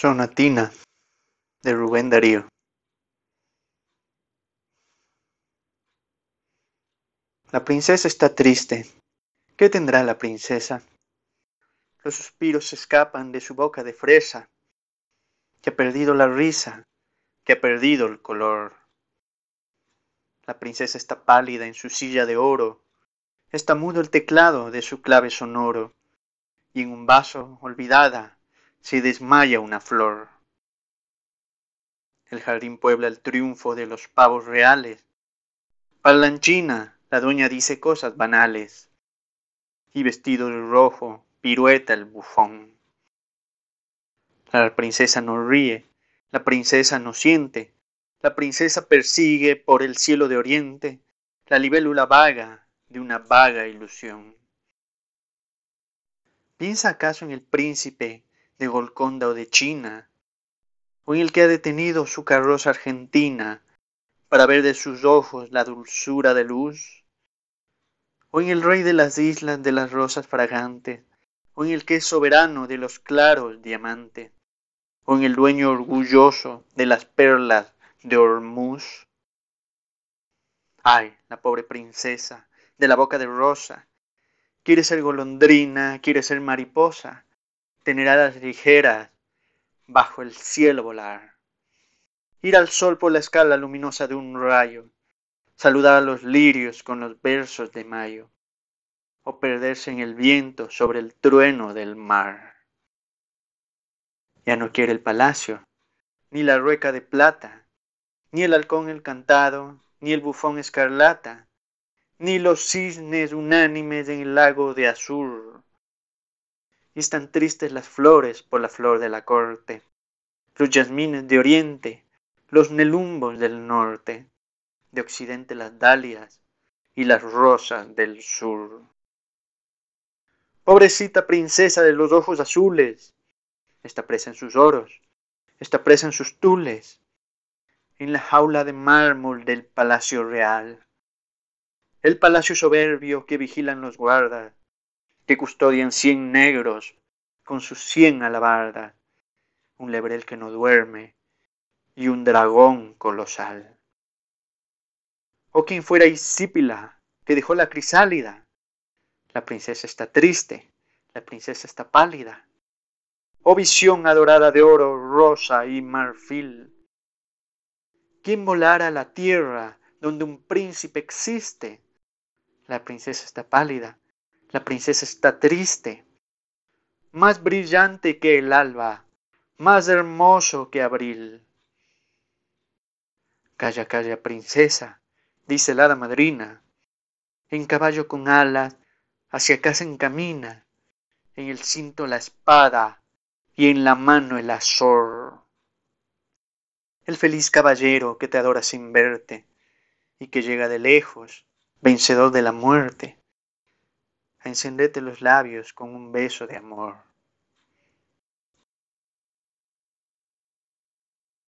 Sonatina de Rubén Darío. La princesa está triste. ¿Qué tendrá la princesa? Los suspiros escapan de su boca de fresa, que ha perdido la risa, que ha perdido el color. La princesa está pálida en su silla de oro, está mudo el teclado de su clave sonoro, y en un vaso, olvidada, se desmaya una flor. El jardín puebla el triunfo de los pavos reales. Parlanchina, la dueña dice cosas banales. Y vestido de rojo, pirueta el bufón. La princesa no ríe, la princesa no siente, la princesa persigue por el cielo de oriente la libélula vaga de una vaga ilusión. ¿Piensa acaso en el príncipe de Golconda o de China, o en el que ha detenido su carroza argentina para ver de sus ojos la dulzura de luz, o en el rey de las islas de las rosas fragantes, o en el que es soberano de los claros diamantes, o en el dueño orgulloso de las perlas de Hormuz. Ay, la pobre princesa de la boca de rosa, quiere ser golondrina, quiere ser mariposa, tener alas ligeras, bajo el cielo volar, ir al sol por la escala luminosa de un rayo, saludar a los lirios con los versos de mayo, o perderse en el viento sobre el trueno del mar. Ya no quiere el palacio, ni la rueca de plata, ni el halcón encantado, ni el bufón escarlata, ni los cisnes unánimes en el lago de azur, y están tristes las flores por la flor de la corte, los jazmines de oriente, los nelumbos del norte, de occidente las dalias y las rosas del sur. Pobrecita princesa de los ojos azules, está presa en sus oros, está presa en sus tules, en la jaula de mármol del palacio real. El palacio soberbio que vigilan los guardas, que custodian cien negros con sus cien alabardas, un lebrel que no duerme y un dragón colosal. O quien fuera Isípila, que dejó la crisálida. La princesa está triste, la princesa está pálida. Oh visión adorada de oro, rosa y marfil. ¿Quién volara a la tierra donde un príncipe existe? La princesa está pálida, la princesa está triste, más brillante que el alba, más hermoso que abril. Calla, calla, princesa, dice la hada madrina, en caballo con alas hacia casa encamina, en el cinto la espada y en la mano el azor. El feliz caballero que te adora sin verte y que llega de lejos, vencedor de la muerte, a encenderte los labios con un beso de amor.